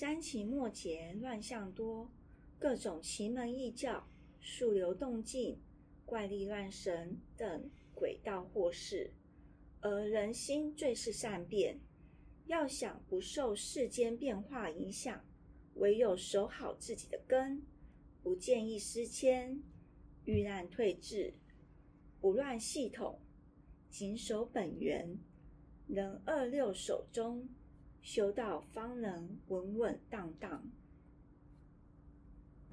三秦末节，乱象多，各种奇门异教、术流动静、怪力乱神等诡道祸事。而人心最是善变，要想不受世间变化影响，唯有守好自己的根，不见异思迁，遇难退志，不乱系统，谨守本源，能二六守中，修道方能稳稳当当。